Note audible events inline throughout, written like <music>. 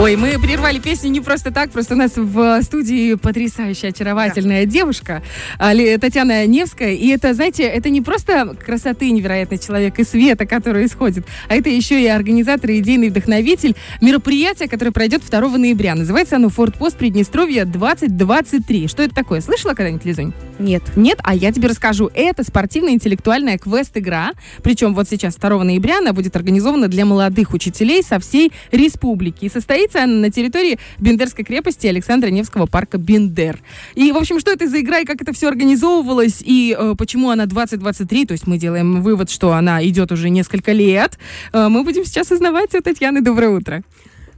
Ой, мы прервали песню не просто так, просто у нас в студии потрясающая, очаровательная да. девушка Татьяна Невская. И это, знаете, это не просто красоты невероятный человек и света, который исходит, а это еще и организатор и идейный вдохновитель мероприятия, которое пройдет 2 ноября. Называется оно «Форт-пост Приднестровья 2023». Что это такое? Слышала когда-нибудь, Лизунь? Нет. Нет? А я тебе расскажу. Это спортивно-интеллектуальная квест-игра. Причем вот сейчас, 2 ноября, она будет организована для молодых учителей со всей республики. И состоит находится на территории Бендерской крепости Александра Невского парка Бендер. И, в общем, что это за игра и как это все организовывалось, и э, почему она 2023, то есть мы делаем вывод, что она идет уже несколько лет, э, мы будем сейчас узнавать у Татьяны. Доброе утро.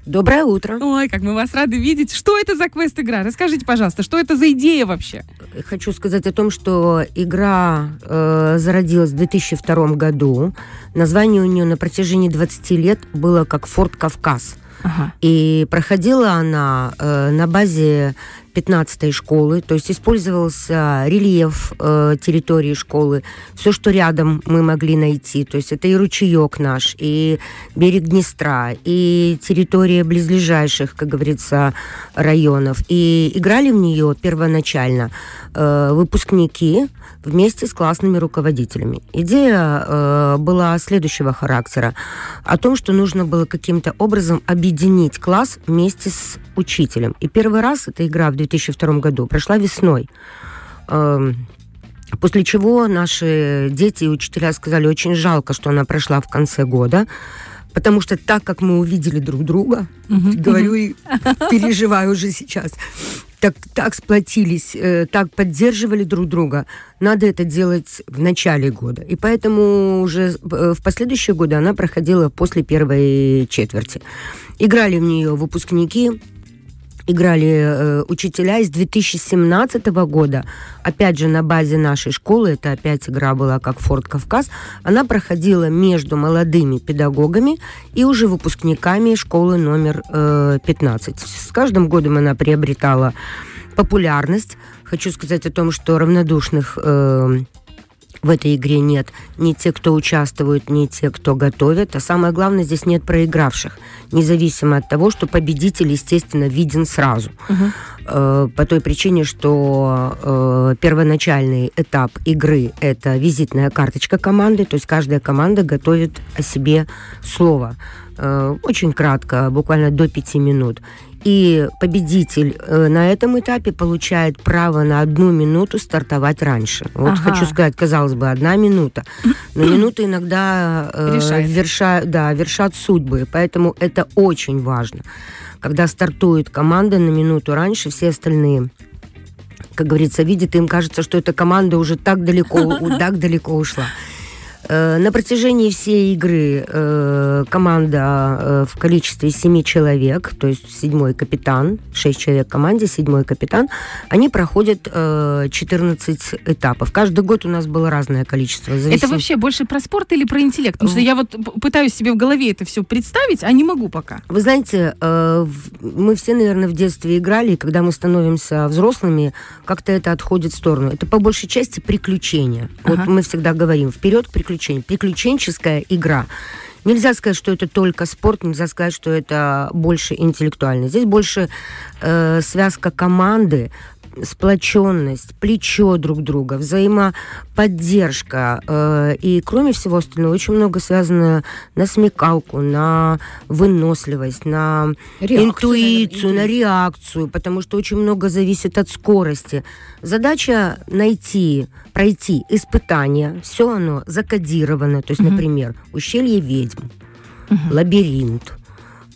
Доброе утро. Ой, как мы вас рады видеть. Что это за квест-игра? Расскажите, пожалуйста, что это за идея вообще? Хочу сказать о том, что игра э, зародилась в 2002 году. Название у нее на протяжении 20 лет было как «Форт Кавказ». Ага. И проходила она э, на базе 15 школы, то есть использовался рельеф э, территории школы, все, что рядом мы могли найти, то есть это и ручеек наш, и берег Днестра, и территория близлежащих, как говорится, районов. И играли в нее первоначально э, выпускники вместе с классными руководителями. Идея э, была следующего характера, о том, что нужно было каким-то образом объединить класс вместе с учителем. И первый раз эта игра в 2002 году прошла весной. Эм, после чего наши дети и учителя сказали, очень жалко, что она прошла в конце года, потому что так как мы увидели друг друга, uh-huh, говорю и переживаю уже сейчас, так, так сплотились, э, так поддерживали друг друга, надо это делать в начале года. И поэтому уже э, в последующие годы она проходила после первой четверти. Играли в нее выпускники, играли э, учителя из 2017 года, опять же на базе нашей школы, это опять игра была как Форт Кавказ, она проходила между молодыми педагогами и уже выпускниками школы номер э, 15. С каждым годом она приобретала популярность. Хочу сказать о том, что равнодушных э, в этой игре нет ни те, кто участвует, ни те, кто готовит. А самое главное, здесь нет проигравших. Независимо от того, что победитель, естественно, виден сразу. Угу. Э, по той причине, что э, первоначальный этап игры – это визитная карточка команды, то есть каждая команда готовит о себе слово. Э, очень кратко, буквально до пяти минут. И победитель э, на этом этапе получает право на одну минуту стартовать раньше. Вот ага. хочу сказать, казалось бы, одна минута, но минуты иногда э, верша, да, вершат судьбы, поэтому это очень важно. Когда стартует команда на минуту раньше, все остальные как говорится, видят, им кажется, что эта команда уже так далеко, <laughs> так далеко ушла. Э, на протяжении всей игры э, команда э, в количестве семи человек, то есть седьмой капитан, шесть человек в команде, седьмой капитан, они проходят 14 этапов. Каждый год у нас было разное количество. Зависит... Это вообще больше про спорт или про интеллект? Потому что я вот пытаюсь себе в голове это все представить, а не могу пока. Вы знаете, мы все, наверное, в детстве играли, и когда мы становимся взрослыми, как-то это отходит в сторону. Это по большей части приключения. Ага. Вот мы всегда говорим, вперед к приключениям приключений. Приключенческая игра. Нельзя сказать, что это только спорт, нельзя сказать, что это больше интеллектуально. Здесь больше э, связка команды, сплоченность, плечо друг друга, взаимоподдержка. Э, и, кроме всего остального, очень много связано на смекалку, на выносливость, на реакцию, интуицию, на реакцию, потому что очень много зависит от скорости. Задача найти, пройти испытание, все оно закодировано. То есть, угу. например, ущелье ведьм, угу. лабиринт,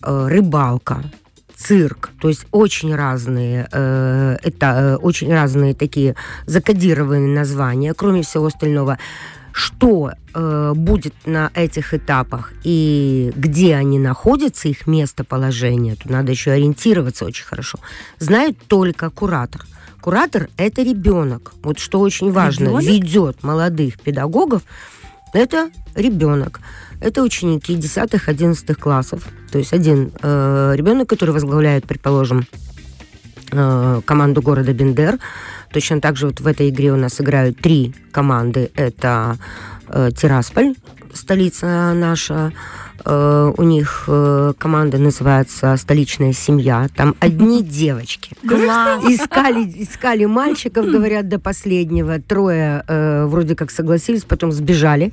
э, рыбалка – цирк, то есть очень разные, э, это э, очень разные такие закодированные названия, кроме всего остального. Что э, будет на этих этапах и где они находятся, их местоположение, тут надо еще ориентироваться очень хорошо, знает только куратор. Куратор – это ребенок. Вот что очень важно, ребенок? ведет молодых педагогов, это ребенок. Это ученики 10-11 классов. То есть один э, ребенок, который возглавляет, предположим, э, команду города Бендер. Точно так же вот в этой игре у нас играют три команды. Это э, Тирасполь, столица наша, у них э, команда называется «Столичная семья». Там одни девочки. Искали, <laughs> искали мальчиков, говорят, до последнего. Трое э, вроде как согласились, потом сбежали.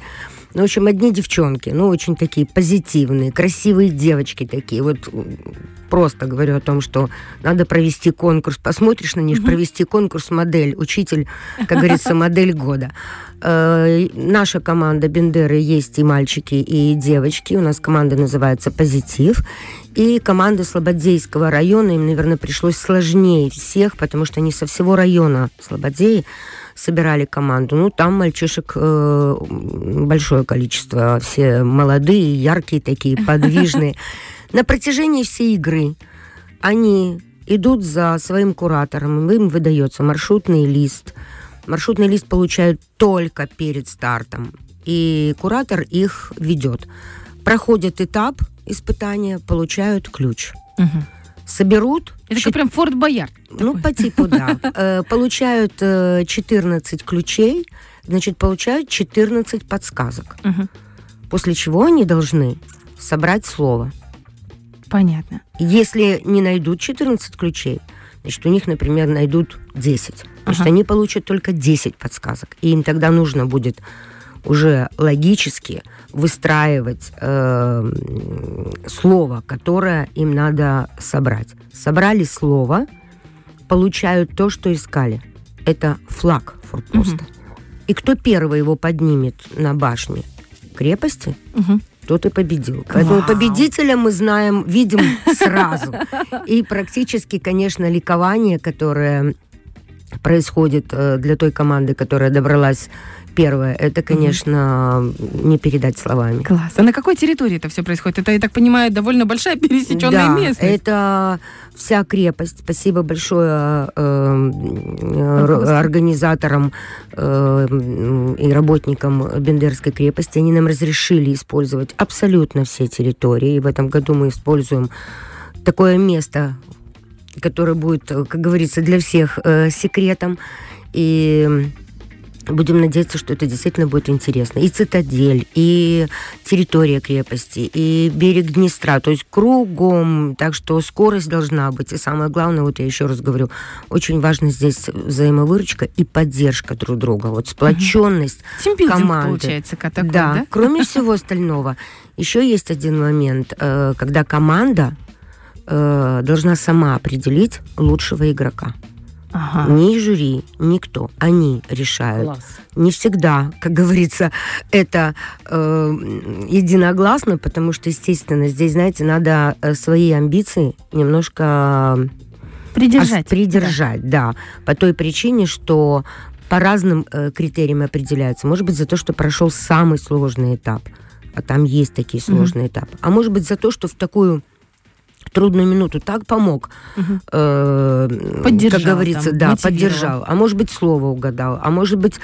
Ну, в общем, одни девчонки, ну, очень такие позитивные, красивые девочки такие. Вот просто говорю о том, что надо провести конкурс. Посмотришь на них, провести конкурс модель, учитель, как говорится, модель года. Э, наша команда Бендеры есть и мальчики, и девочки. У нас команда называется «Позитив». И команда Слободейского района, им, наверное, пришлось сложнее всех, потому что они со всего района Слободеи собирали команду. Ну, там мальчишек э, большое количество. Все молодые, яркие такие, <laughs> подвижные. На протяжении всей игры они идут за своим куратором, им выдается маршрутный лист. Маршрутный лист получают только перед стартом, и куратор их ведет. Проходят этап испытания, получают ключ. Угу соберут... Это как прям Форт Боярд. Ну, по типу, да. <laughs> Э, получают 14 э, ключей, значит, получают 14 подсказок. После чего они должны собрать слово. Понятно. Если не найдут 14 ключей, значит, у них, например, найдут 10. Значит, ага. они получат только 10 подсказок. И им тогда нужно будет уже логически выстраивать э, слово, которое им надо собрать. Собрали слово, получают то, что искали. Это флаг форпоста. Угу. И кто первый его поднимет на башне крепости, угу. тот и победил. Поэтому Вау. победителя мы знаем, видим сразу. <laughs> И практически, конечно, ликование, которое происходит э, для той команды, которая добралась первое. Это, конечно, угу. не передать словами. Класс. А на какой территории это все происходит? Это, я так понимаю, довольно большая пересеченная да, местность. это вся крепость. Спасибо большое э, э, организаторам э, и работникам Бендерской крепости. Они нам разрешили использовать абсолютно все территории. И в этом году мы используем такое место, которое будет, как говорится, для всех э, секретом. И Будем надеяться, что это действительно будет интересно. И цитадель, и территория крепости, и берег Днестра. То есть кругом. Так что скорость должна быть. И самое главное, вот я еще раз говорю, очень важно здесь взаимовыручка и поддержка друг друга. Вот сплоченность угу. команды. получается, такой, да, да? Кроме всего остального. Еще есть один момент, э, когда команда э, должна сама определить лучшего игрока. Ага. Ни жюри, никто. Они решают. Класс. Не всегда, как говорится, это э, единогласно, потому что, естественно, здесь, знаете, надо э, свои амбиции немножко придержать. придержать, да. да. По той причине, что по разным э, критериям определяются. Может быть, за то, что прошел самый сложный этап. А там есть такие сложные mm-hmm. этапы. А может быть, за то, что в такую трудную минуту так помог. Угу. Э, поддержал, как говорится, там, да, поддержал. А может быть, слово угадал. А может быть,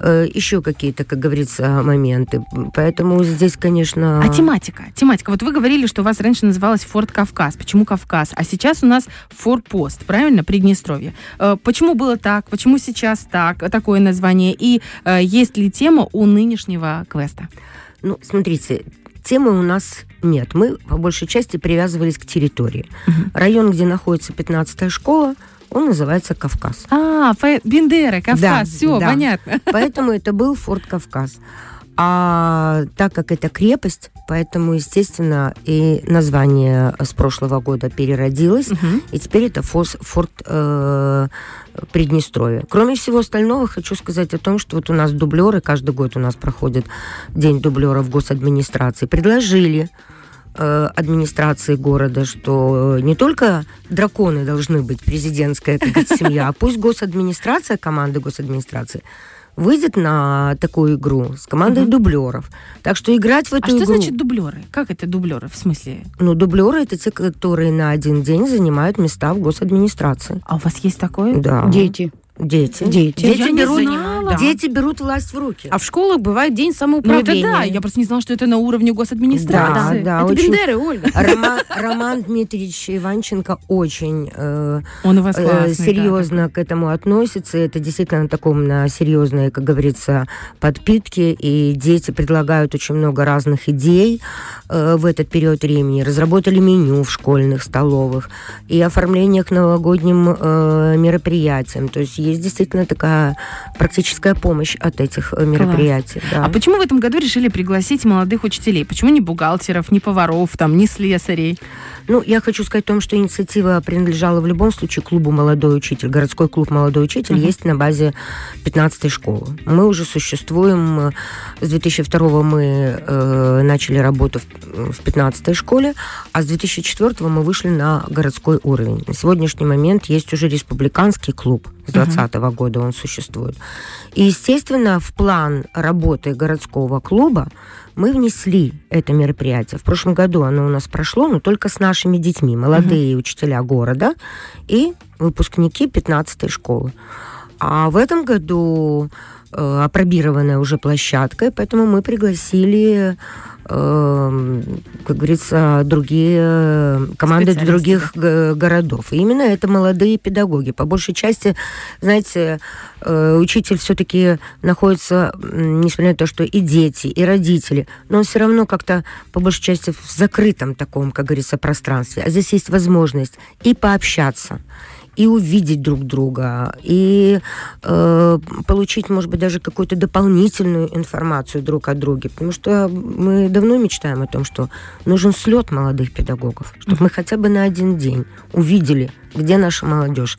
э, еще какие-то, как говорится, моменты. Поэтому здесь, конечно... А тематика? Тематика. Вот вы говорили, что у вас раньше называлась Форт Кавказ. Почему Кавказ? А сейчас у нас Форпост, правильно? Приднестровье. Э, почему было так? Почему сейчас так? Такое название? И э, есть ли тема у нынешнего квеста? Ну, смотрите, темы у нас нет. Мы по большей части привязывались к территории. Угу. Район, где находится 15-я школа, он называется Кавказ. А, Бендера, Кавказ, да, все, да. понятно. <laughs> Поэтому это был Форт Кавказ. А так как это крепость, поэтому, естественно, и название с прошлого года переродилось, угу. и теперь это фос, форт э, Приднестровья. Кроме всего остального, хочу сказать о том, что вот у нас дублеры, каждый год у нас проходит День дублеров в госадминистрации, предложили администрации города, что не только драконы должны быть президентская, семья, а пусть госадминистрация, команда госадминистрации выйдет на такую игру с командой угу. дублеров. Так что играть в эту а игру... что значит дублеры? Как это дублеры? В смысле? Ну, дублеры это те, которые на один день занимают места в госадминистрации. А у вас есть такое? Да. Дети. Дети. Дети. Дети берут, Да. Дети берут власть в руки. А в школах бывает день самоуправления. Ну это да, я просто не знала, что это на уровне госадминистрации. Да, да. Это очень... Бендеры, Ольга. Роман, Роман Дмитриевич Иванченко очень э, Он у вас классный, э, серьезно да, к этому относится. Это действительно на таком на серьезной, как говорится, подпитке. И дети предлагают очень много разных идей э, в этот период времени. Разработали меню в школьных столовых и оформление к новогодним э, мероприятиям. То есть есть действительно такая практическая помощь от этих э, мероприятий. Да. А почему в этом году решили пригласить молодых учителей? Почему не бухгалтеров, не поваров, там, не слесарей? Ну, я хочу сказать о том, что инициатива принадлежала в любом случае клубу «Молодой учитель». Городской клуб «Молодой учитель» uh-huh. есть на базе 15-й школы. Мы уже существуем. С 2002 мы э, начали работу в, в 15-й школе, а с 2004 мы вышли на городской уровень. На сегодняшний момент есть уже республиканский клуб. С 2020 uh-huh. года он существует. И, естественно, в план работы городского клуба мы внесли это мероприятие. В прошлом году оно у нас прошло, но только с нашими детьми, молодые uh-huh. учителя города и выпускники 15-й школы. А в этом году э, опробированная уже площадкой, поэтому мы пригласили Эм, как говорится, другие команды других городов. И именно это молодые педагоги. По большей части, знаете, э, учитель все-таки находится, несмотря на то, что и дети, и родители, но он все равно как-то, по большей части, в закрытом таком, как говорится, пространстве. А здесь есть возможность и пообщаться, и увидеть друг друга, и э, получить, может быть, даже какую-то дополнительную информацию друг о друге. Потому что мы давно мечтаем о том, что нужен слет молодых педагогов, чтобы мы хотя бы на один день увидели, где наша молодежь.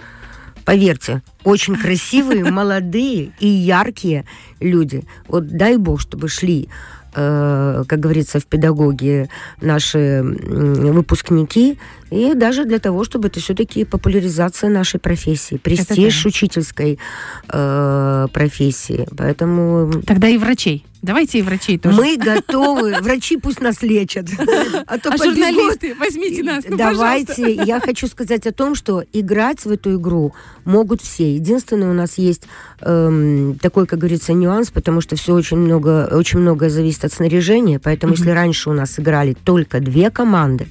Поверьте, очень красивые, <laughs> молодые и яркие люди. Вот дай бог, чтобы шли Э, как говорится, в педагогии наши выпускники, и даже для того, чтобы это все-таки популяризация нашей профессии, престиж да. учительской э, профессии. Поэтому... Тогда и врачей. Давайте и врачей тоже. Мы готовы. Врачи пусть нас лечат. А, то а журналисты, возьмите нас, ну, Давайте. Пожалуйста. Я хочу сказать о том, что играть в эту игру могут все. Единственное, у нас есть эм, такой, как говорится, нюанс, потому что все очень много, очень многое зависит от снаряжения. Поэтому, mm-hmm. если раньше у нас играли только две команды,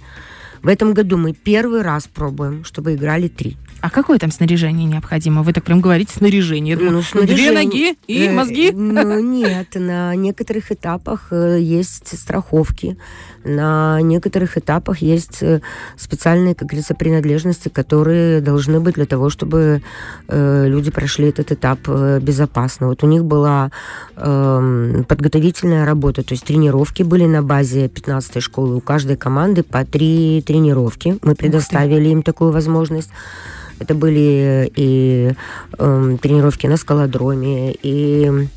в этом году мы первый раз пробуем, чтобы играли три. А какое там снаряжение необходимо? Вы так прям говорите снаряжение. Ну, снаряжение... Две ноги и э, мозги? Ну, нет, на некоторых этапах э, есть страховки, на некоторых этапах есть э, специальные, как говорится, принадлежности, которые должны быть для того, чтобы люди прошли этот этап безопасно. Вот у них была э, подготовительная работа, то есть тренировки были на базе 15-й школы. У каждой команды по три тренировки. Мы предоставили им такую возможность. Это были и э, тренировки на скалодроме, и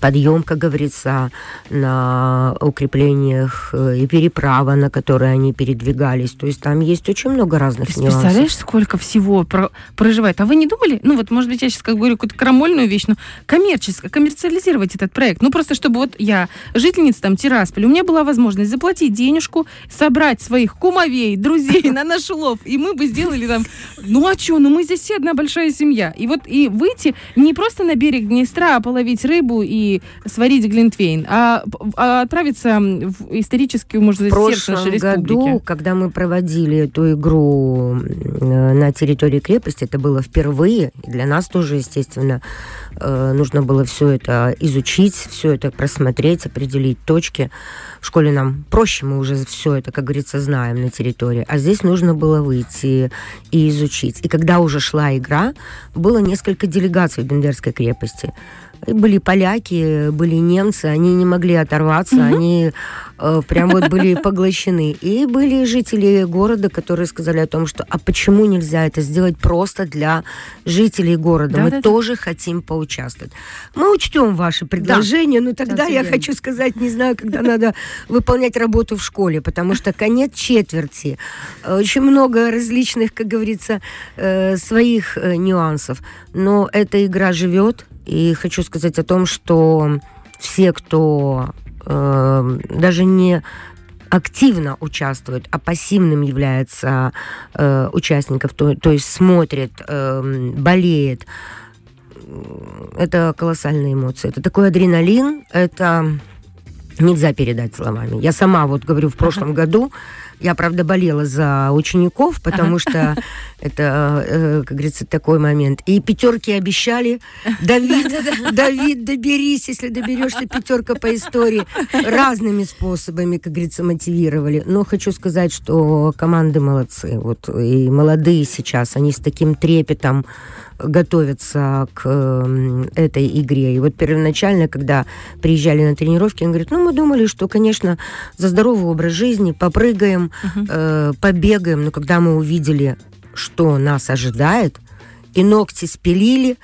подъем, как говорится, на укреплениях э, и переправа, на которые они передвигались. То есть там есть очень много разных Ты нюансов. Представляешь, сколько всего про проживает? А вы не думали, ну вот, может быть, я сейчас как говорю какую-то крамольную вещь, но коммерческо, коммерциализировать этот проект? Ну просто, чтобы вот я, жительница там Тирасполя, у меня была возможность заплатить денежку, собрать своих кумовей, друзей на наш улов, и мы бы сделали там, ну а что, ну мы здесь все одна большая семья. И вот и выйти не просто на берег Днестра, а половить рыбу и сварить глинтвейн, а, а отправиться в историческую, может быть, сердце нашей республики. году, когда мы проводили эту игру на территории крепости, это было впервые, для нас тоже, естественно, э, нужно было все это изучить, все это просмотреть, определить точки. В школе нам проще, мы уже все это, как говорится, знаем на территории. А здесь нужно было выйти и изучить. И когда уже шла игра, было несколько делегаций в Бендерской крепости. Были поляки, были немцы, они не могли оторваться, угу. они э, прям вот были <laughs> поглощены. И были жители города, которые сказали о том, что а почему нельзя это сделать просто для жителей города? Да, Мы да, тоже да. хотим поучаствовать. Мы учтем ваши предложения, да. но тогда да, я хочу сказать, не знаю, когда <laughs> надо выполнять работу в школе, потому что конец четверти, очень много различных, как говорится, э, своих э, нюансов. Но эта игра живет, и хочу сказать о том, что все, кто э, даже не активно участвует, а пассивным является э, участников, то, то есть смотрит, э, болеет, это колоссальные эмоции. Это такой адреналин, это нельзя передать словами. Я сама вот говорю, в прошлом году я, правда, болела за учеников, потому ага. что это, э, как говорится, такой момент. И пятерки обещали. Давид, Давид, доберись, если доберешься, пятерка по истории. Разными способами, как говорится, мотивировали. Но хочу сказать, что команды молодцы. Вот и молодые сейчас, они с таким трепетом готовятся к этой игре. И вот первоначально, когда приезжали на тренировки, он говорит, ну, мы думали, что, конечно, за здоровый образ жизни попрыгаем, uh-huh. э, побегаем, но когда мы увидели, что нас ожидает, и ногти спилили,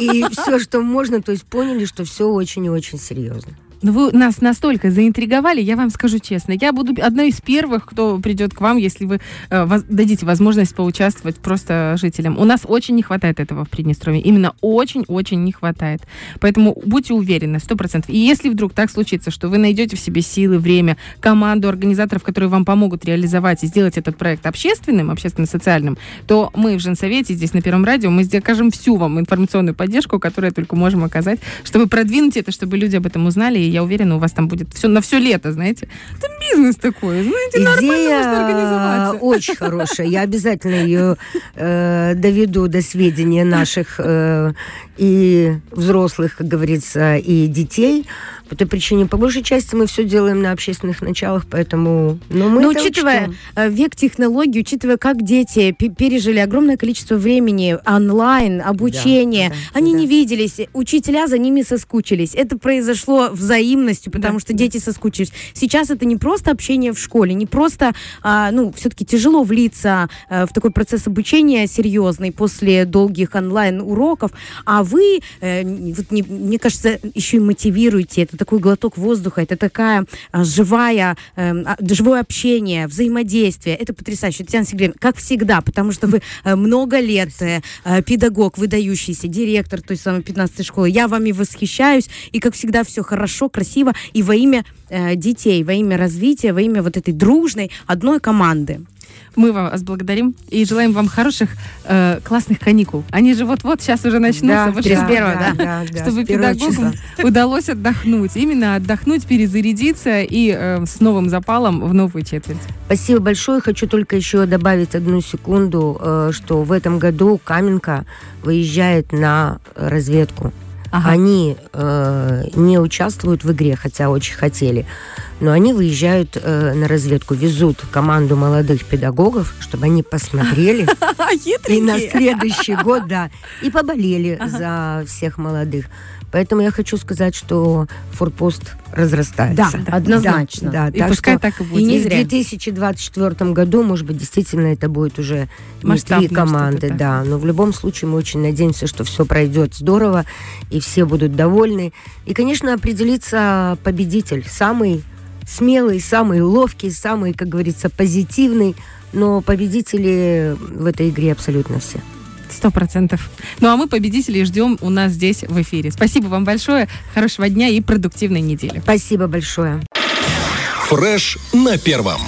и все, что можно, то есть поняли, что все очень и очень серьезно. Ну, вы нас настолько заинтриговали, я вам скажу честно. Я буду одной из первых, кто придет к вам, если вы э, воз, дадите возможность поучаствовать просто жителям. У нас очень не хватает этого в Приднестровье. Именно очень-очень не хватает. Поэтому будьте уверены, сто процентов. И если вдруг так случится, что вы найдете в себе силы, время, команду организаторов, которые вам помогут реализовать и сделать этот проект общественным, общественно-социальным, то мы в Женсовете здесь на Первом радио, мы окажем всю вам информационную поддержку, которую только можем оказать, чтобы продвинуть это, чтобы люди об этом узнали и я уверена, у вас там будет все на все лето, знаете. Это бизнес такой, знаете, Идея нормально можно организоваться. очень хорошая. Я обязательно ее э, доведу до сведения наших э, и взрослых, как говорится, и детей. По той причине, по большей части, мы все делаем на общественных началах, поэтому... Но, мы Но учитывая учтем. Э, век технологий, учитывая, как дети пережили огромное количество времени онлайн, обучение, да, да, они да. не виделись, учителя за ними соскучились. Это произошло взаимностью, потому да, что да. дети соскучились. Сейчас это не просто общение в школе, не просто, а, ну, все-таки тяжело влиться а, в такой процесс обучения серьезный после долгих онлайн-уроков, а вы, э, вот, не, мне кажется, еще и мотивируете. Это такой глоток воздуха, это такая а, живая, э, живое общение, взаимодействие. Это потрясающе. Татьяна Сергеевна, как всегда, потому что вы э, много лет э, э, педагог, выдающийся, директор той самой 15-й школы. Я вами восхищаюсь. И, как всегда, все хорошо, красиво и во имя детей, во имя развития, во имя вот этой дружной одной команды. Мы вас благодарим и желаем вам хороших, э, классных каникул. Они же вот-вот сейчас уже начнутся, да, 31 да, да, да, чтобы педагогам удалось отдохнуть. Именно отдохнуть, перезарядиться и э, с новым запалом в новую четверть. Спасибо большое. Хочу только еще добавить одну секунду, э, что в этом году Каменка выезжает на разведку. Ага. Они э, не участвуют в игре, хотя очень хотели, но они выезжают э, на разведку, везут команду молодых педагогов, чтобы они посмотрели <laughs> и на следующий год, да, и поболели за всех молодых. Поэтому я хочу сказать, что форпост разрастается. Да, однозначно. Да, да. И так пускай что так и будет. И не в 2024 году, может быть, действительно это будет уже не три команды, да. Но в любом случае мы очень надеемся, что все пройдет здорово, и все будут довольны. И, конечно, определится победитель, самый смелый, самый ловкий, самый, как говорится, позитивный. Но победители в этой игре абсолютно все. Сто процентов. Ну а мы победителей ждем у нас здесь в эфире. Спасибо вам большое, хорошего дня и продуктивной недели. Спасибо большое. Фреш на первом.